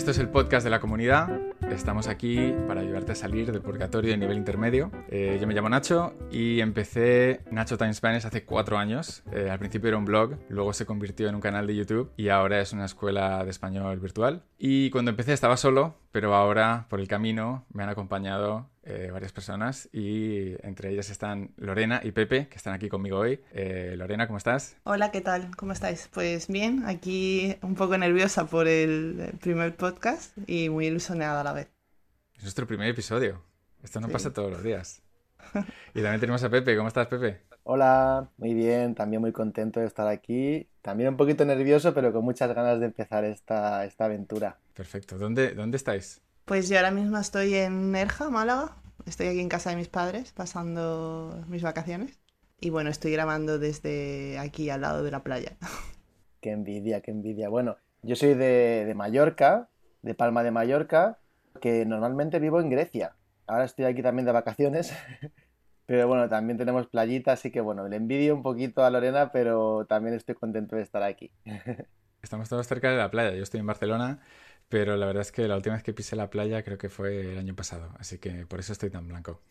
Esto es el podcast de la comunidad. Estamos aquí para ayudarte a salir del purgatorio de nivel intermedio. Eh, yo me llamo Nacho y empecé Nacho Time Spanish hace cuatro años. Eh, al principio era un blog, luego se convirtió en un canal de YouTube y ahora es una escuela de español virtual. Y cuando empecé estaba solo, pero ahora por el camino me han acompañado eh, varias personas y entre ellas están Lorena y Pepe, que están aquí conmigo hoy. Eh, Lorena, ¿cómo estás? Hola, ¿qué tal? ¿Cómo estáis? Pues bien, aquí un poco nerviosa por el primer podcast y muy ilusionada a la vez. Es nuestro primer episodio. Esto no pasa todos los días. Y también tenemos a Pepe. ¿Cómo estás, Pepe? Hola, muy bien, también muy contento de estar aquí. También un poquito nervioso, pero con muchas ganas de empezar esta, esta aventura. Perfecto. ¿Dónde, ¿Dónde estáis? Pues yo ahora mismo estoy en Nerja, Málaga. Estoy aquí en casa de mis padres pasando mis vacaciones. Y bueno, estoy grabando desde aquí al lado de la playa. Qué envidia, qué envidia. Bueno, yo soy de, de Mallorca, de Palma de Mallorca, que normalmente vivo en Grecia. Ahora estoy aquí también de vacaciones. Pero bueno, también tenemos playita, así que bueno, le envidio un poquito a Lorena, pero también estoy contento de estar aquí. Estamos todos cerca de la playa. Yo estoy en Barcelona pero la verdad es que la última vez que pisé la playa creo que fue el año pasado, así que por eso estoy tan blanco.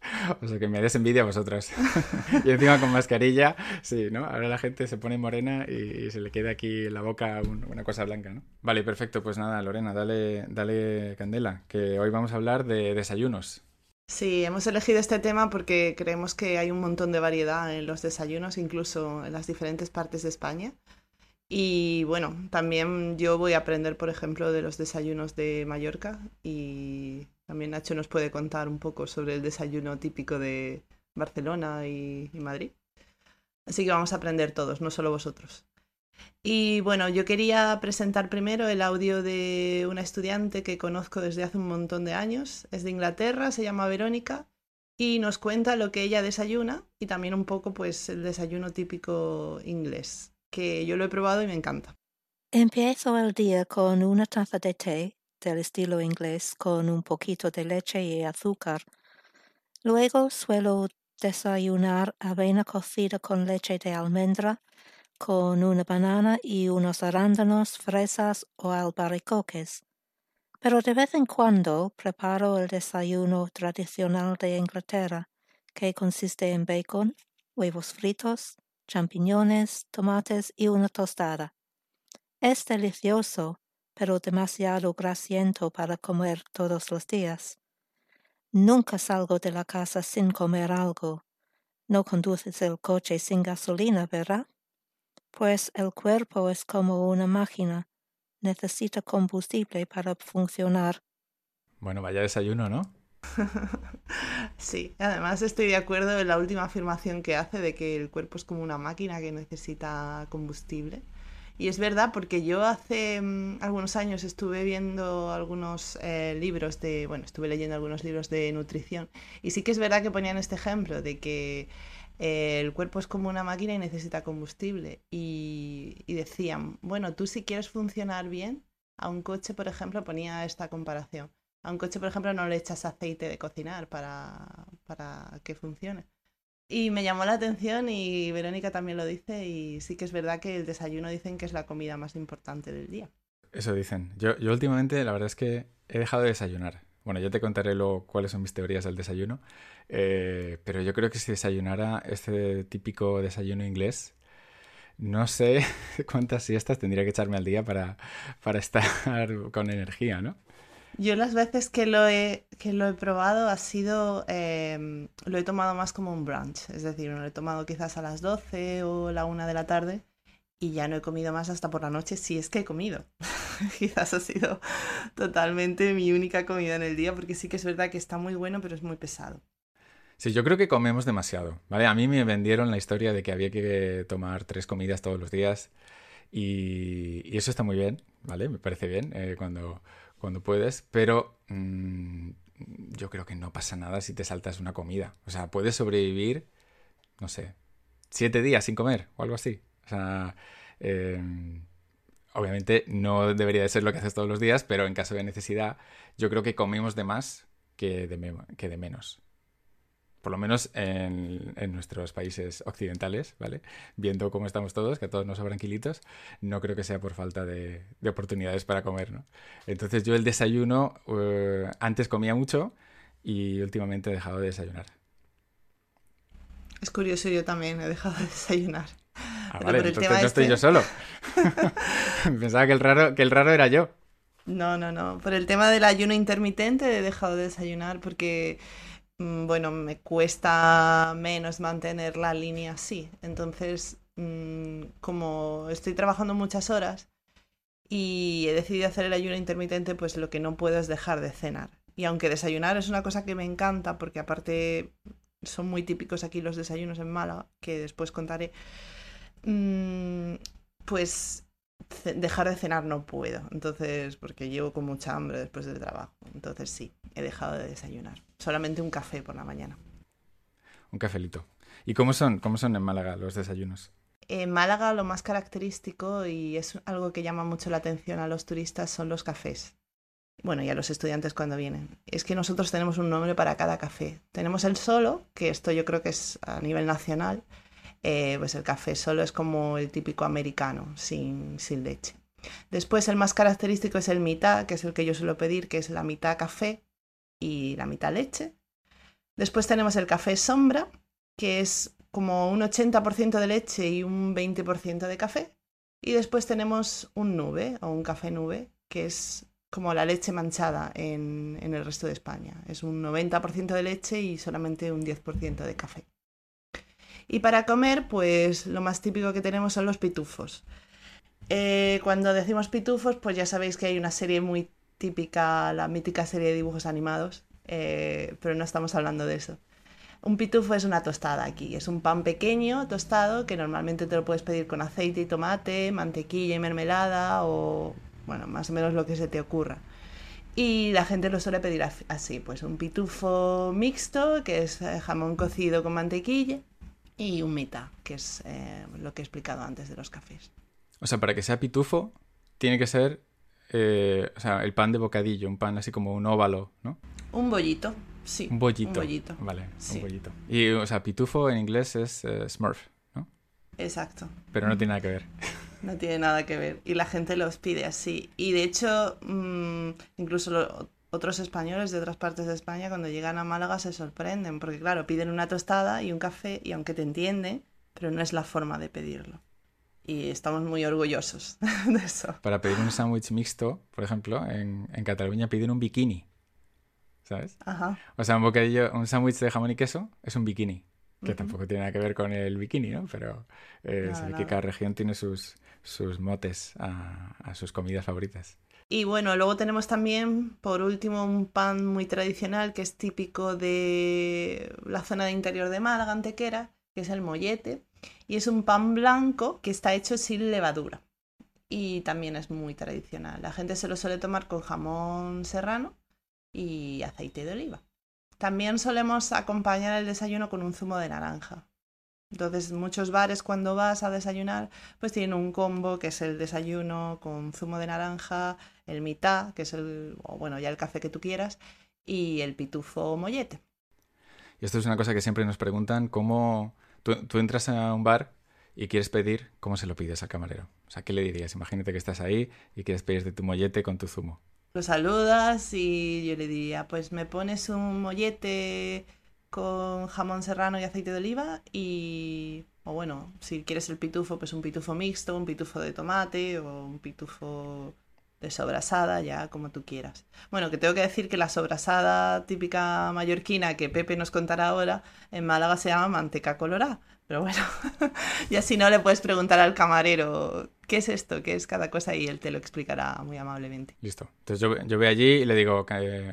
O sea que me des envidia a vosotros. y encima con mascarilla, sí, ¿no? Ahora la gente se pone morena y, se le queda aquí en la boca una cosa blanca, ¿no? Vale, perfecto. Pues nada, Lorena, dale, dale candela, que hoy vamos a hablar de desayunos. Sí, hemos elegido este tema porque creemos que hay un montón de variedad en los desayunos, incluso en las diferentes partes de España. Y bueno, también yo voy a aprender, por ejemplo, de los desayunos de Mallorca y también Nacho nos puede contar un poco sobre el desayuno típico de Barcelona y, Madrid. Así que vamos a aprender todos, no solo vosotros. Y bueno, yo quería presentar primero el audio de una estudiante que conozco desde hace un montón de años. Es de Inglaterra, se llama Verónica y nos cuenta lo que ella desayuna y también un poco pues el desayuno típico inglés que yo lo he probado y me encanta. Empiezo el día con una taza de té del estilo inglés con un poquito de leche y azúcar. Luego suelo desayunar avena cocida con leche de almendra, con una banana y unos arándanos, fresas o albaricoques. Pero de vez en cuando preparo el desayuno tradicional de Inglaterra, que consiste en bacon, huevos fritos, champiñones, tomates y una tostada. Es delicioso, pero demasiado grasiento para comer todos los días. Nunca salgo de la casa sin comer algo. No conduces el coche sin gasolina, ¿verdad? Pues el cuerpo es como una máquina. Necesita combustible para funcionar. Bueno, vaya desayuno, ¿no? sí, además estoy de acuerdo en la última afirmación que hace de que el cuerpo es como una máquina que necesita combustible. Y es verdad porque yo hace mm, algunos años estuve viendo algunos eh, libros de, bueno, estuve leyendo algunos libros de nutrición y sí que es verdad que ponían este ejemplo de que eh, el cuerpo es como una máquina y necesita combustible. Y, y decían, bueno, tú si quieres funcionar bien, a un coche, por ejemplo, ponía esta comparación a un coche, por ejemplo, no le echas aceite de cocinar para, para que funcione. Y me llamó la atención y Verónica también lo dice y sí que es verdad que el desayuno dicen que es la comida más importante del día. Eso dicen. Yo, yo últimamente la verdad es que he dejado de desayunar. Bueno, yo te contaré luego cuáles son mis teorías del desayuno, eh, pero yo creo que si desayunara este típico desayuno inglés, no sé cuántas siestas tendría que echarme al día para, para estar con energía, ¿no? Yo las veces que lo he, que lo he probado ha sido, em, lo he tomado más como un brunch, es decir, lo he tomado quizás a las 12 o la 1 de la tarde y ya no he comido más hasta por la noche si es que he comido. quizás ha sido totalmente mi única comida en el día porque sí que es verdad que está muy bueno pero es muy pesado. Sí, yo creo que comemos demasiado, ¿vale? A mí me vendieron la historia de que había que tomar tres comidas todos los días y, eso está muy bien, ¿vale? Me parece bien eh, cuando cuando puedes, pero mm, yo creo que no pasa nada si te saltas una comida. O sea, puedes sobrevivir, no sé, siete días sin comer o algo así. O sea, em, obviamente no debería de ser lo que haces todos los días, pero en caso de necesidad, yo creo que comemos de más que de, que de menos. Por lo menos en, nuestros países occidentales, ¿vale? Viendo cómo estamos todos, que a todos nos sobran kilitos, no creo que sea por falta de, oportunidades para comer, ¿no? Entonces yo el desayuno, eh, antes comía mucho y últimamente he dejado de desayunar. Es curioso, yo también he dejado de desayunar. Ah, vale, entonces no estoy yo este solo. Pensaba que el, raro, que el raro era yo. No, no, no. Por el tema del ayuno intermitente he dejado de desayunar porque, bueno, me cuesta menos mantener la línea así. Entonces, mm, como estoy trabajando muchas horas y he decidido hacer el ayuno intermitente, pues lo que no puedo es dejar de cenar. Y aunque desayunar es una cosa que me encanta, porque aparte son muy típicos aquí los desayunos en Málaga, que después contaré, mm, pues dejar de cenar no puedo. Entonces, porque llevo con mucha hambre después del trabajo. Entonces sí, he dejado de desayunar. Solamente un café por la mañana. Un cafelito. ¿Y cómo son, cómo son en Málaga los desayunos? En Málaga lo más característico y es algo que llama mucho la atención a los turistas son los cafés. Bueno, y a los estudiantes cuando vienen. Es que nosotros tenemos un nombre para cada café. Tenemos el solo, que esto yo creo que es a nivel nacional, eh, pues el café solo es como el típico americano, sin, sin leche. Después el más característico es el mitad, que es el que yo suelo pedir, que es la mitad café y la mitad leche. Después tenemos el café sombra, que es como un 80% de leche y un 20% de café. Y después tenemos un nube o un café nube, que es como la leche manchada en, en el resto de España. Es un 90% de leche y solamente un 10% de café. Y para comer, pues lo más típico que tenemos son los pitufos. Eh, cuando decimos pitufos, pues ya sabéis que hay una serie muy típica, la mítica serie de dibujos animados, eh, pero no estamos hablando de eso. Un pitufo es una tostada aquí, es un pan pequeño, tostado, que normalmente te lo puedes pedir con aceite y tomate, mantequilla y mermelada o, bueno, más o menos lo que se te ocurra. Y la gente lo suele pedir así, pues un pitufo mixto, que es eh, jamón cocido con mantequilla, y un mitad, que es eh, lo que he explicado antes de los cafés. O sea, para que sea pitufo, tiene que ser eh, o sea, el pan de bocadillo, un pan así como un óvalo, ¿no? Un bollito, sí. Un bollito. Un bollito. Vale, un bollito. Y, o sea, pitufo en inglés es eh, smurf, ¿no? Exacto. Pero no tiene nada que ver. No tiene nada que ver. Y la gente los pide así. Y de hecho, mm, incluso lo, otros españoles de otras partes de España cuando llegan a Málaga se sorprenden, porque claro, piden una tostada y un café y aunque te entienden, pero no es la forma de pedirlo. Y estamos muy orgullosos de eso. Para pedir un sándwich mixto, por ejemplo, en, en, Cataluña piden un bikini. ¿Sabes? Ajá. O sea, un bocadillo, un sándwich de jamón y queso es un bikini. Que tampoco tiene nada que ver con el bikini, ¿no? Pero eh, que cada región tiene sus, sus motes a, a sus comidas favoritas. Y bueno, luego tenemos también, por último, un pan muy tradicional que es típico de la zona de interior de Málaga, Antequera, que es el mollete. Y es un pan blanco que está hecho sin levadura. Y también es muy tradicional. La gente se lo suele tomar con jamón serrano y aceite de oliva. También solemos acompañar el desayuno con un zumo de naranja. Entonces, muchos bares cuando vas a desayunar, pues tienen un combo que es el desayuno con zumo de naranja, el mitad, que es el, o bueno, ya el café que tú quieras, y el pitufo mollete. Y esto es una cosa que siempre nos preguntan, ¿cómo tú, entras a un bar y quieres pedir, ¿cómo se lo pides al camarero? O sea, ¿qué le dirías? Imagínate que estás ahí y quieres pedir tu mollete con tu zumo. Lo saludas y yo le diría, pues me pones un mollete con jamón serrano y aceite de oliva y, o bueno, si quieres el pitufo, pues un pitufo mixto, un pitufo de tomate o un pitufo de sobrasada, ya como tú quieras. Bueno, que tengo que decir que la sobrasada típica mallorquina que Pepe nos contará ahora, en Málaga se llama manteca colorada. Pero bueno, y así no le puedes preguntar al camarero qué es esto, qué es cada cosa y él te lo explicará muy amablemente. Listo. Entonces yo, yo voy allí y le digo,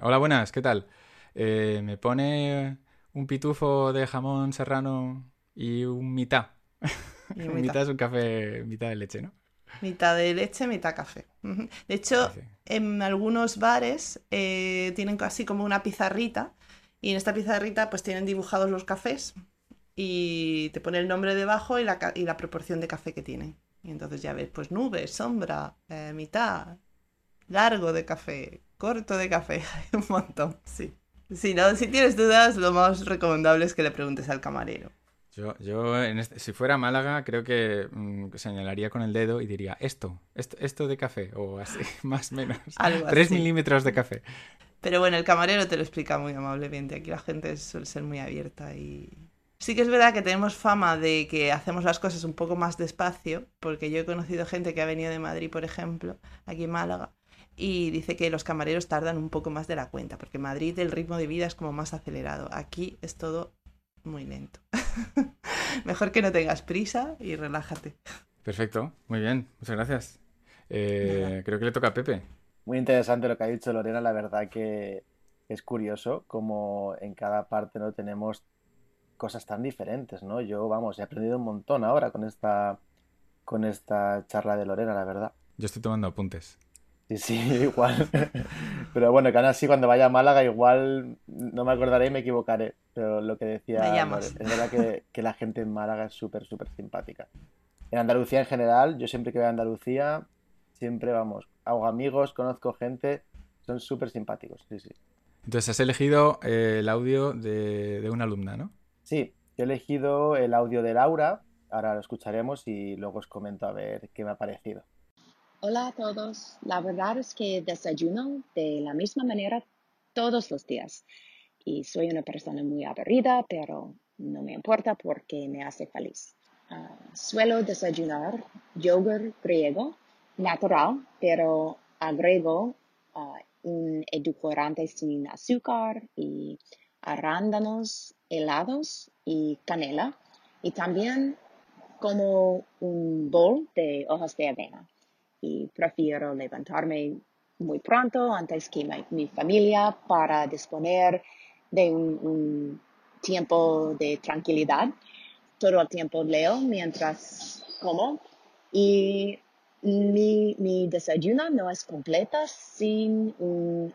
hola buenas, ¿qué tal? Eh, me pone un pitufo de jamón serrano y un mitad. Y mitad. es un café, mitad de leche, ¿no? Mitad de leche, mitad café. De hecho, en algunos bares eh, tienen casi como una pizarrita y en esta pizarrita pues tienen dibujados los cafés y te pone el nombre debajo y la, y la proporción de café que tienen. Y entonces ya ves, pues nube, sombra, eh, mitad, largo de café, corto de café, un montón, sí. Si no, si tienes dudas, lo más recomendable es que le preguntes al camarero. Yo, yo este, si fuera Málaga, creo que mm, señalaría con el dedo y diría esto, esto, esto de café, o así, más o menos. Tres milímetros de café. Pero bueno, el camarero te lo explica muy amablemente. Aquí la gente suele ser muy abierta y. Sí que es verdad que tenemos fama de que hacemos las cosas un poco más despacio, porque yo he conocido gente que ha venido de Madrid, por ejemplo, aquí en Málaga, y dice que los camareros tardan un poco más de la cuenta, porque en Madrid el ritmo de vida es como más acelerado. Aquí es todo muy lento. Mejor que no tengas prisa y relájate. Perfecto, muy bien, muchas gracias. Eh, creo que le toca a Pepe. Muy interesante lo que ha dicho Lorena, la verdad que es curioso como en cada parte no tenemos cosas tan diferentes, ¿no? Yo, vamos, he aprendido un montón ahora con esta con esta charla de Lorena, la verdad. Yo estoy tomando apuntes. Sí, sí, igual. Pero bueno, que aún así cuando vaya a Málaga igual no me acordaré y me equivocaré. Pero lo que decía, es verdad que, que, la gente en Málaga es súper, súper simpática. En Andalucía en general, yo siempre que voy a Andalucía, siempre vamos, hago amigos, conozco gente, son súper simpáticos, sí, sí. Entonces has elegido eh, el audio de, de una alumna, ¿no? Sí, he elegido el audio de Laura, ahora lo escucharemos y luego os comento a ver qué me ha parecido. Hola a todos. La verdad es que desayuno de la misma manera todos los días. Y soy una persona muy aburrida, pero no me importa porque me hace feliz. Ah, suelo desayunar yogur griego natural, pero agrego ah, un edulcorante sin azúcar y arándanos helados y canela. Y también como un bol de hojas de avena y prefiero levantarme muy pronto antes que mi, familia para disponer de un, tiempo de tranquilidad. Todo el tiempo leo mientras como y mi, desayuno no es completa sin,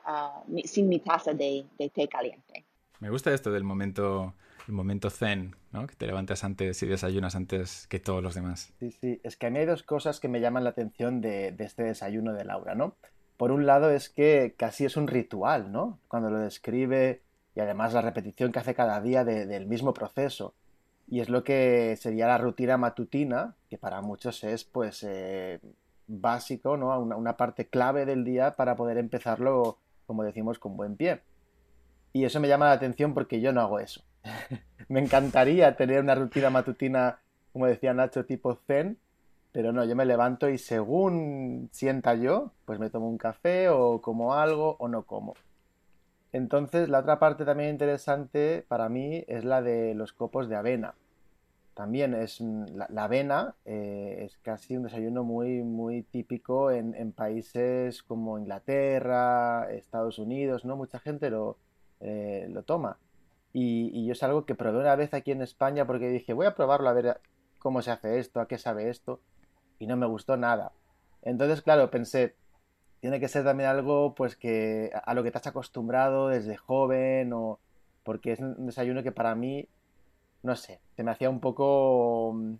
ah, sin mi taza de, de té caliente. Me gusta esto del momento el momento zen, ¿no? Que te levantas antes y desayunas antes que todos los demás. Sí, sí. Es que a mí hay dos cosas que me llaman la atención de, este desayuno de Laura, ¿no? Por un lado es que casi es un ritual, ¿no? Cuando lo describe y además la repetición que hace cada día del mismo proceso. Y es lo que sería la rutina matutina, que para muchos es pues eh, básico, ¿no? Una, una parte clave del día para poder empezarlo, como decimos, con buen pie. Y eso me llama la atención porque yo no hago eso. me encantaría tener una rutina matutina, como decía Nacho, tipo zen, pero no, yo me levanto y según sienta yo, pues me tomo un café o como algo o no como. Entonces, la otra parte también interesante para mí es la de los copos de avena. También es la, avena eh, es casi un desayuno muy, muy típico en, países como Inglaterra, Estados Unidos, ¿no? Mucha gente lo, eh, lo toma. Y, yo es algo que probé una vez aquí en España porque dije, voy a probarlo a ver cómo se hace esto, a qué sabe esto. Y no me gustó nada. Entonces, claro, pensé, tiene que ser también algo pues que a lo que te has acostumbrado desde joven o porque es un desayuno que para mí, no sé, se me hacía un poco mm,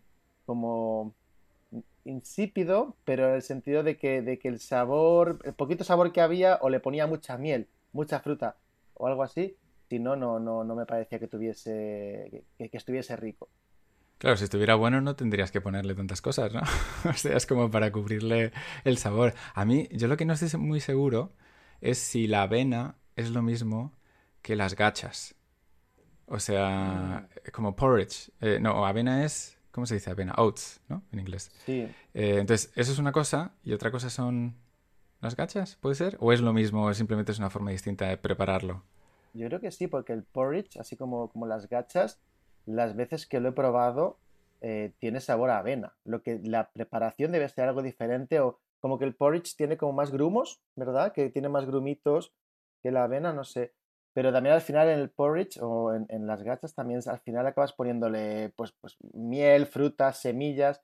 como insípido, pero en el sentido de que, de que el sabor, el poquito sabor que había o le ponía mucha miel, mucha fruta o algo así, si no, no, no, no me parecía que tuviese, que, estuviese rico. Claro, si estuviera bueno no tendrías que ponerle tantas cosas, ¿no? o sea, es como para cubrirle el sabor. A mí, yo lo que no estoy muy seguro es si la avena es lo mismo que las gachas. O sea, mm. como porridge. Eh, no, avena es, ¿cómo se dice avena? Oats, ¿no? En inglés. Sí. Eh, entonces, eso es una cosa y otra cosa son las gachas, ¿puede ser? ¿O es lo mismo, simplemente es una forma distinta de prepararlo? Yo creo que sí, porque el porridge, así como, como las gachas, las veces que lo he probado, eh, tiene sabor a avena. Lo que la preparación debe ser algo diferente o como que el porridge tiene como más grumos, ¿verdad? Que tiene más grumitos que la avena, no sé. Pero también al final en el porridge o en, las gachas también al final acabas poniéndole pues, pues miel, frutas, semillas.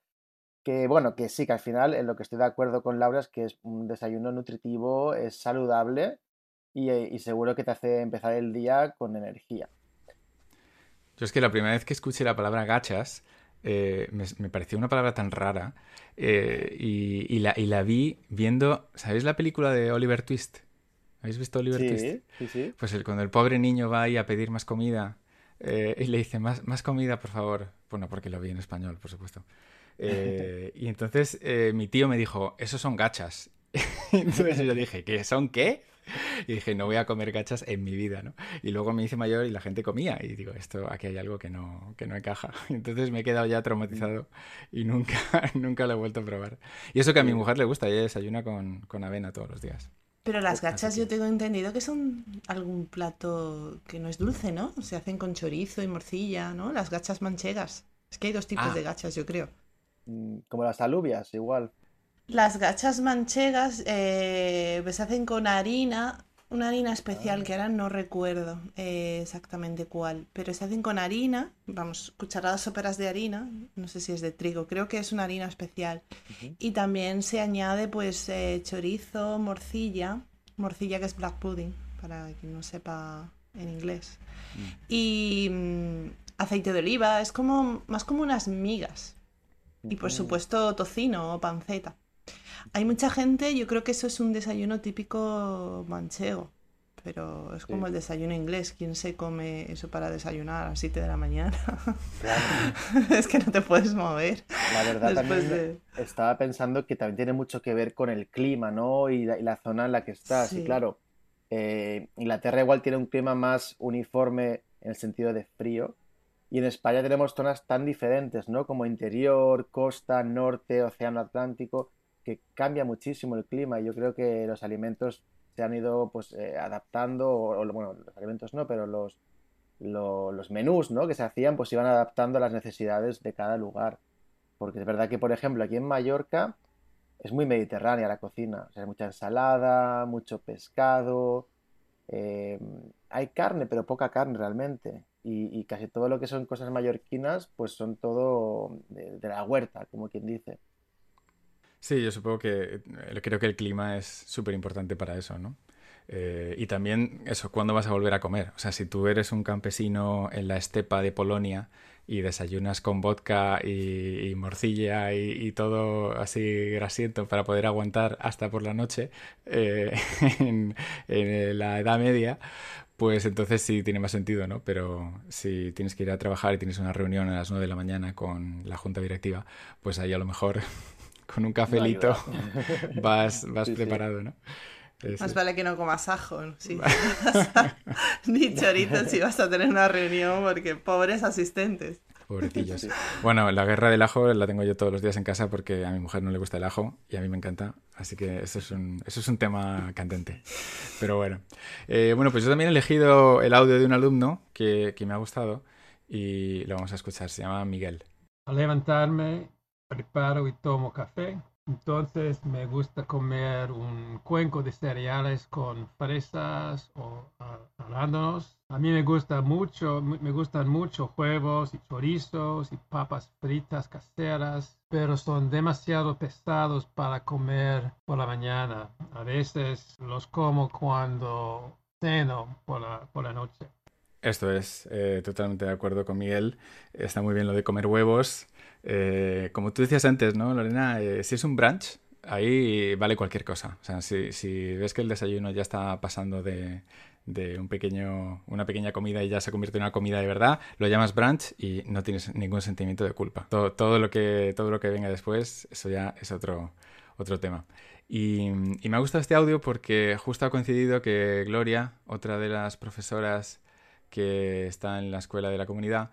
Que bueno, que sí, que al final en lo que estoy de acuerdo con Laura es que es un desayuno nutritivo, es saludable eh, y, seguro que te hace empezar el día con energía. Yo es que la primera vez que escuché la palabra gachas, eh, me, pareció una palabra tan rara eh, y, la, vi viendo, ¿sabéis la película de Oliver Twist? ¿Habéis visto Oliver Twist? Sí, sí, sí. Pues el, cuando el pobre niño va ahí a pedir más comida eh, y le dice, más, más comida, por favor. Bueno, porque lo vi en español, por supuesto. Y entonces mi tío me dijo, esos son gachas. entonces yo dije, ¿qué son qué? Y dije, no voy a comer gachas en mi vida, ¿no? Y luego me hice mayor y la gente comía. Y digo, esto, aquí hay algo que no, que no encaja. Entonces me he quedado ya traumatizado y nunca, nunca lo he vuelto a probar. Y eso que a mi mujer le gusta, ella desayuna con, con avena todos los días. Pero las gachas yo tengo entendido que son algún plato que no es dulce, ¿no? Se hacen con chorizo y morcilla, ¿no? Las gachas manchegas. Es que hay dos tipos Ah. de gachas, yo creo. Mm, Como las alubias, igual. Las gachas manchegas eh, pues se hacen con harina, una harina especial que ahora no recuerdo eh, exactamente cuál, pero se hacen con harina, vamos, cucharadas soperas de harina, no sé si es de trigo, creo que es una harina especial. Y también se añade pues eh, chorizo, morcilla, morcilla que es black pudding, para quien no sepa en inglés. Y mm, aceite de oliva, es como más como unas migas. Y por Mm. supuesto tocino o panceta. Hay mucha gente, yo creo que eso es un desayuno típico manchego, pero es como Sí. el desayuno inglés. ¿Quién se come eso para desayunar a las 7 de la mañana? Claro. es que no te puedes mover. La verdad también estaba pensando que también tiene mucho que ver con el clima, ¿no? Y la, y la zona en la que estás. Y Sí. claro, eh, Inglaterra igual tiene un clima más uniforme en el sentido de frío. Y en España tenemos zonas tan diferentes, ¿no? Como interior, costa, norte, océano Atlántico, que cambia muchísimo el clima. Y yo creo que los alimentos se han ido pues eh, adaptando, o, bueno, los alimentos no, pero los, lo- los menús, ¿no? que se hacían, pues iban adaptando a las necesidades de cada lugar. Porque es verdad que, por ejemplo, aquí en Mallorca es muy mediterránea la cocina. Hay mucha ensalada, mucho pescado. eh, hay carne, pero poca carne realmente. Y, y casi todo lo que son cosas mallorquinas, pues son todo de la huerta, como quien dice. Sí, yo supongo que eh, creo que el clima es súper importante para eso, ¿no? Eh, y también eso, ¿cuándo vas a volver a comer? O sea, si tú eres un campesino en la estepa de Polonia y desayunas con vodka y, y morcilla y, y todo así grasiento para poder aguantar hasta por la noche eh, en, en la Edad Media, pues entonces sí tiene más sentido, ¿no? Pero si tienes que ir a trabajar y tienes una reunión a las 9 de la mañana con la junta directiva, pues ahí a lo mejor con un cafelito ayuda. vas, vas Sí, sí. preparado, ¿no? Más vale que no comas ajo, ¿no? Sí. Ni choritos si vas a tener una reunión, porque pobres asistentes. Pobrecillos. Sí. Bueno, la guerra del ajo la tengo yo todos los días en casa porque a mi mujer no le gusta el ajo y a mí me encanta. Así que eso es un, eso es un tema candente. Pero bueno. Eh, bueno, pues yo también he elegido el audio de un alumno que, que me ha gustado y lo vamos a escuchar. Se llama Miguel. Al levantarme, preparo y tomo café. Entonces me gusta comer un cuenco de cereales con fresas o a- arándanos. A mí me gusta mucho, mu- me gustan mucho huevos y chorizos y papas fritas caseras, pero son demasiado pesados para comer por la mañana. A veces los como cuando ceno por la, por la noche. Esto es, eh, totalmente de acuerdo con Miguel. Está muy bien lo de comer huevos. Eh, como tú decías antes, ¿no, Lorena? Eh, si es un brunch, ahí vale cualquier cosa. O sea, si, ves que el desayuno ya está pasando de, un pequeño, una pequeña comida y ya se convierte en una comida de verdad, lo llamas brunch y no tienes ningún sentimiento de culpa. Todo, lo que, todo lo que venga después, eso ya es otro, otro tema. Y, y me ha gustado este audio porque justo ha coincidido que Gloria, otra de las profesoras que está en la escuela de la comunidad,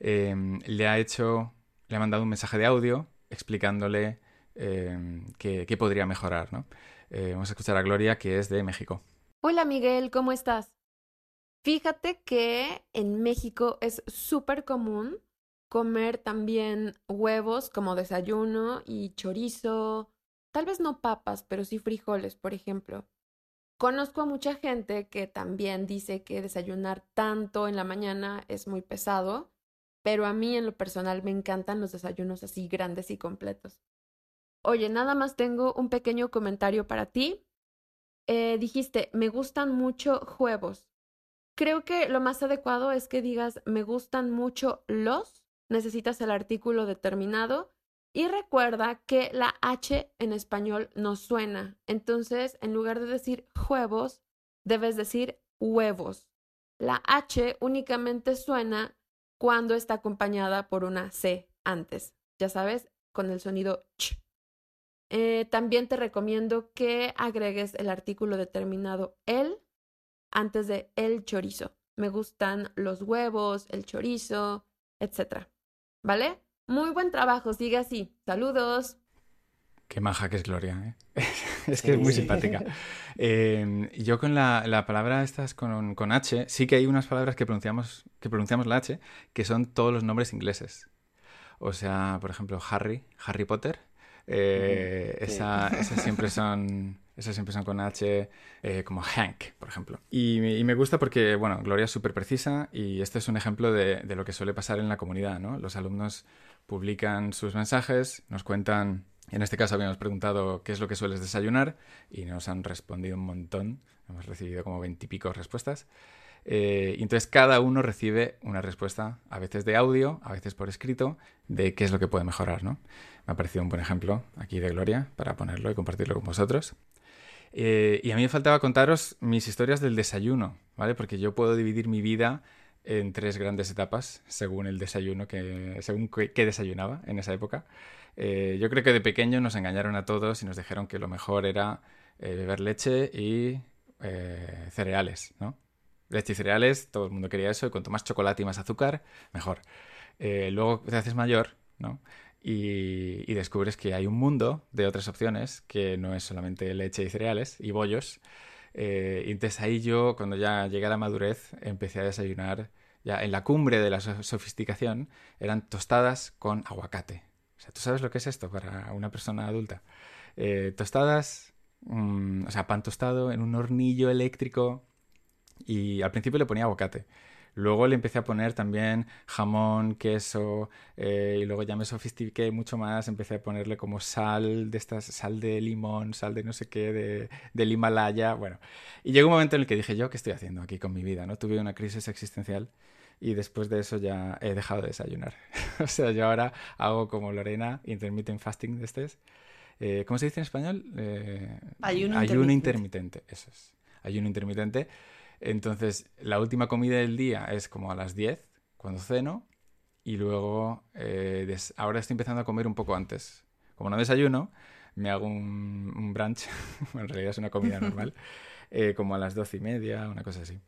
eh, le ha hecho, le ha mandado un mensaje de audio explicándole qué, qué podría mejorar, ¿no? Eh, vamos a escuchar a Gloria, que es de México. Hola Miguel, ¿cómo estás? Fíjate que en México es súper común comer también huevos como desayuno y chorizo, tal vez no papas, pero sí frijoles, por ejemplo. Conozco a mucha gente que también dice que desayunar tanto en la mañana es muy pesado, pero a mí en lo personal me encantan los desayunos así grandes y completos. Oye, nada más tengo un pequeño comentario para ti. Eh, dijiste, me gustan mucho huevos. Creo que lo más adecuado es que digas, me gustan mucho los, necesitas el artículo determinado y recuerda que la H en español no suena. Entonces, en lugar de decir huevos, debes decir huevos. La H únicamente suena cuando está acompañada por una C antes, ya sabes, con el sonido ch. Eh, también te recomiendo que agregues el artículo determinado el antes de el chorizo. Me gustan los huevos, el chorizo, etc. ¿Vale? Muy buen trabajo, sigue así. Saludos. Qué maja que es Gloria, ¿eh? es que es muy simpática. Em, yo con la, la, palabra estas con, con, H, sí que hay unas palabras que pronunciamos, que pronunciamos la H, que son todos los nombres ingleses. O sea, por ejemplo, Harry, Harry Potter. Eh, esa, esas siempre son esas siempre son con H, eh, como Hank, por ejemplo. Y, y, me gusta porque, bueno, Gloria es súper precisa y este es un ejemplo de, de, lo que suele pasar en la comunidad, ¿no? Los alumnos publican sus mensajes, nos cuentan en este caso habíamos preguntado qué es lo que sueles desayunar y nos han respondido un montón. Hemos recibido como veintipico respuestas. Eh, y entonces cada uno recibe una respuesta, a veces de audio, a veces por escrito, de qué es lo que puede mejorar. ¿no? Me ha parecido un buen ejemplo aquí de Gloria para ponerlo y compartirlo con vosotros. Eh, y a mí me faltaba contaros mis historias del desayuno, ¿vale? Porque yo puedo dividir mi vida en tres grandes etapas según el desayuno que según qué desayunaba en esa época. Eh, yo creo que de pequeño nos engañaron a todos y nos dijeron que lo mejor era eh, beber leche y eh, cereales, ¿no? Leche y cereales, todo el mundo quería eso, y cuanto más chocolate y más azúcar, mejor. luego te haces mayor, ¿no? Y, y, descubres que hay un mundo de otras opciones que no es solamente leche y cereales y bollos. y entonces ahí yo, cuando ya llegué a la madurez, empecé a desayunar, ya en la cumbre de la sofisticación, eran tostadas con aguacate. O sea, ¿tú sabes lo que es esto para una persona adulta? Eh, tostadas, o sea, pan tostado en un hornillo eléctrico y al principio le ponía aguacate. Luego le empecé a poner también jamón, queso, eh, y luego ya me sofistiqué mucho más, empecé a ponerle como sal de estas, sal de limón, sal de no sé qué, de, del Himalaya, bueno. Y llegó un momento en el que dije, ¿yo qué estoy haciendo aquí con mi vida? ¿no? Tuve una crisis existencial y después de eso ya he dejado de desayunar. o sea, yo ahora hago como Lorena, intermittent fasting de estés. Eh, ¿Cómo se dice en español? Eh, ayuno, ayuno intermitente. Eso es. Ayuno intermitente. Entonces, la última comida del día es como a las 10, cuando ceno, y luego eh, ahora estoy empezando a comer un poco antes. Como no desayuno, me hago un, un brunch, en realidad es una comida normal, eh, como a las doce y media, una cosa así.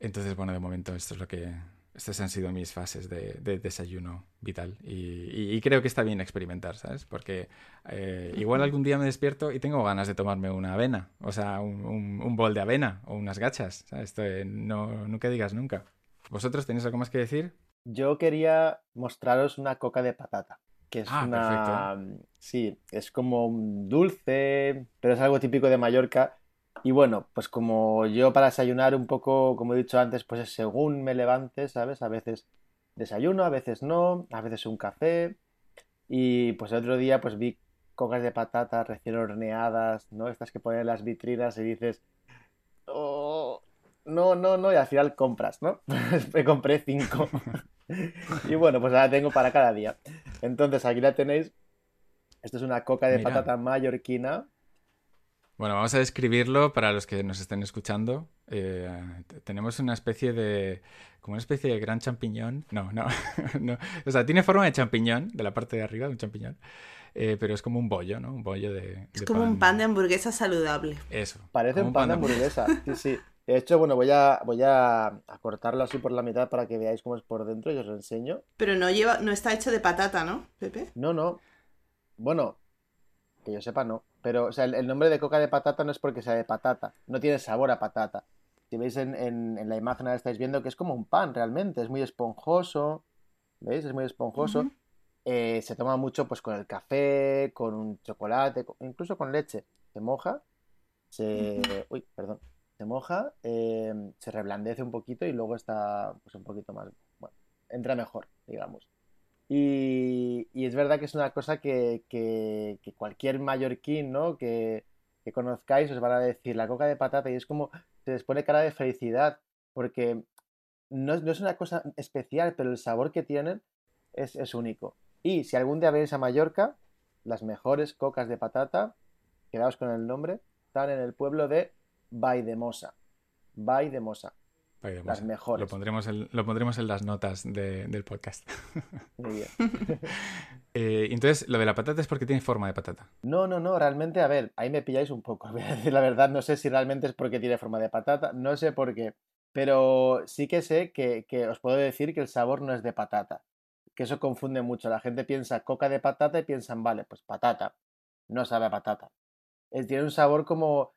Entonces, bueno, de momento esto es lo que... Estas han sido mis fases de, desayuno vital y, creo que está bien experimentar, ¿sabes? Porque eh, igual algún día me despierto y tengo ganas de tomarme una avena, o sea, un, bol de avena o unas gachas, ¿sabes? Esto, eh, no, nunca digas nunca. ¿Vosotros tenéis algo más que decir? Yo quería mostraros una coca de patata, que es ah, una... Sí, es como un dulce, pero es algo típico de Mallorca y bueno, pues como yo para desayunar un poco, como he dicho antes, pues es según me levante, ¿sabes? A veces desayuno, a veces no, a veces un café. Y pues el otro día pues vi cocas de patata recién horneadas, ¿no? Estas que ponen en las vitrinas y dices, oh, no, no, no, y al final compras, ¿no? me compré cinco. y bueno, pues ahora tengo para cada día. Entonces aquí la tenéis. Esto es una coca de patata mallorquina bueno, vamos a describirlo para los que nos estén escuchando. Eh, tenemos una especie de. como una especie de gran champiñón. No, no, no. O sea, tiene forma de champiñón, de la parte de arriba, de un champiñón. Eh, pero es como un bollo, ¿no? Un bollo de. Es como un pan de hamburguesa saludable. Eso. Parece un pan, de hamburguesa. sí, sí. De hecho, bueno, voy a, voy a, cortarlo así por la mitad para que veáis cómo es por dentro y os lo enseño. Pero no lleva, no está hecho de patata, ¿no, Pepe? No, no. Bueno, que yo sepa, no. Pero, o sea, el, nombre de coca de patata no es porque sea de patata, no tiene sabor a patata. Si veis en, la imagen ahora estáis viendo que es como un pan realmente, es muy esponjoso, ¿veis? Es muy esponjoso. Eh, se toma mucho pues con el café, con un chocolate, incluso con leche. Se moja, se... Uy, perdón. Se moja, eh, se reblandece un poquito y luego está pues un poquito más... Bueno, entra mejor, digamos. Y, es verdad que es una cosa que, cualquier mallorquín ¿no? que, conozcáis os van a decir la coca de patata y es como se les pone cara de felicidad porque no, es una cosa especial, pero el sabor que tienen es, único. Y si algún día venís a Mallorca, las mejores cocas de patata, quedaos con el nombre, están en el pueblo de Vaidemosa. by Las mejores. Lo pondremos en, lo pondremos en las notas de- del podcast. Muy bien. Eh, entonces, lo de la patata es porque tiene forma de patata. No, no, no, realmente, a ver, ahí me pilláis un poco. Voy a decir la verdad, no sé si realmente es porque tiene forma de patata, no sé por qué. Pero sí que sé que, que os puedo decir que el sabor no es de patata. Que eso confunde mucho. La gente piensa coca de patata y piensan, vale, pues patata. No sabe a patata. Es, tiene un sabor como.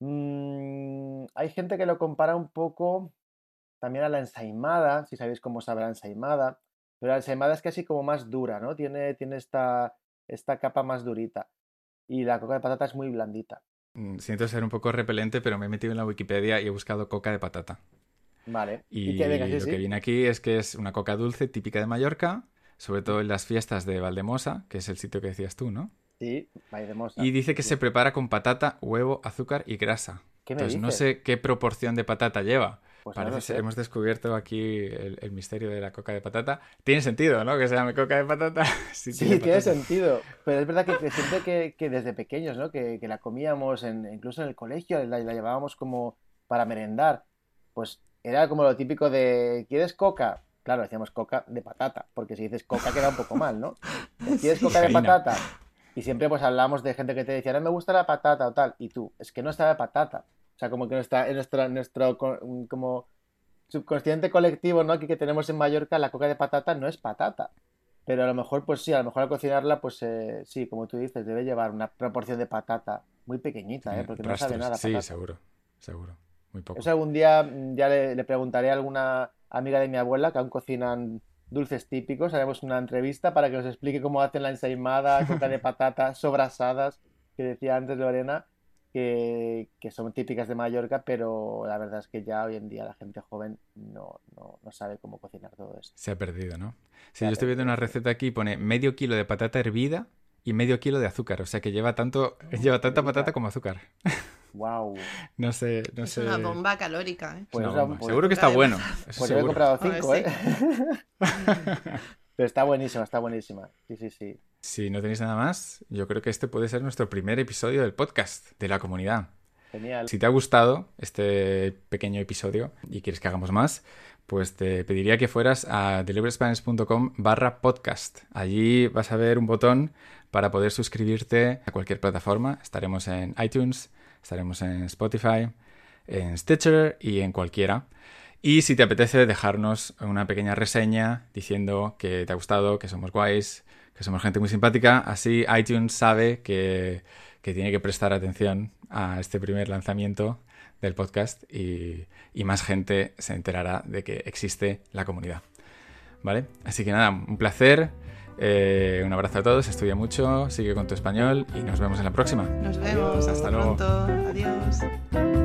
Mm, hay gente que lo compara un poco también a la ensaimada, si sabéis cómo sabe la ensaimada. Pero la ensaimada es casi como más dura, ¿no? Tiene, tiene esta, esta capa más durita. Y la coca de patata es muy blandita. Mm, Siento ser un poco repelente, pero me he metido en la Wikipedia y he buscado coca de patata. Vale. Y, que venga, sí, lo sí. que viene aquí es que es una coca dulce típica de Mallorca, sobre todo en las fiestas de Valdemosa, que es el sitio que decías tú, ¿no? Sí, by Mosa. Y dice que Sí. se prepara con patata, huevo, azúcar y grasa. ¿Qué me Entonces no dices? sé qué proporción de patata lleva. Pues no Parece ser- sé. hemos descubierto aquí el, el misterio de la coca de patata. Tiene sentido, ¿no? Que se llame coca de patata. si Sí, tiene tiene patata. sentido. Pero es verdad que, que siempre que, que desde pequeños, ¿no? Que, que la comíamos en, incluso en el colegio, la, la llevábamos como para merendar. Pues era como lo típico de ¿quieres coca? Claro, decíamos coca de patata, porque si dices coca queda un poco mal, ¿no? ¿Quieres coca de Harina. patata? Y siempre pues hablamos de gente que te decía, no me gusta la patata o tal. Y tú, es que no está de patata. O sea, como que nuestra, en nuestro, nuestro co- como subconsciente colectivo, ¿no? Aquí que tenemos en Mallorca, la coca de patata no es patata. Pero a lo mejor, pues sí, a lo mejor al cocinarla, pues eh, sí, como tú dices, debe llevar una proporción de patata muy pequeñita, ¿eh? Porque no sabe nada Sí, seguro. Seguro. Muy poco. Eso algún día mm, ya le, le preguntaré a alguna amiga de mi abuela que aún cocinan dulces típicos. Haremos una entrevista para que nos explique cómo hacen la ensaimada, coca de patata, sobrasadas, que decía antes Lorena, que, que son típicas de Mallorca, pero la verdad es que ya hoy en día la gente joven no, no, no sabe cómo cocinar todo esto. Se ha perdido, ¿no? Sí, Se ha yo estoy viendo una sí. receta aquí, pone medio kilo de patata hervida y medio kilo de azúcar. O sea que lleva tanto, lleva tanta patata como azúcar. ¡Wow! No sé, no Es sé. una bomba calórica, ¿eh? Es Pues una esa- bomba. pues- seguro que está bueno. Pues yo he comprado ver, cinco, sí. ¿eh? Pero está buenísima, está buenísima. Sí, sí, sí. Si no tenéis nada más, yo creo que este puede ser nuestro primer episodio del podcast de la comunidad. Genial. Si te ha gustado este pequeño episodio y quieres que hagamos más, pues te pediría que fueras a deliveryspanish.com barra podcast. Allí vas a ver un botón para poder suscribirte a cualquier plataforma. Estaremos en iTunes, estaremos en Spotify, en Stitcher y en cualquiera. Y si te apetece dejarnos una pequeña reseña diciendo que te ha gustado, que somos guays, que somos gente muy simpática, así iTunes sabe que, que tiene que prestar atención a este primer lanzamiento del podcast y, y más gente se enterará de que existe la comunidad. ¿Vale? Así que nada, un placer, eh, un abrazo a todos, estudia mucho, sigue con tu español y nos vemos en la próxima. Nos vemos. Hasta luego. pronto. Adiós.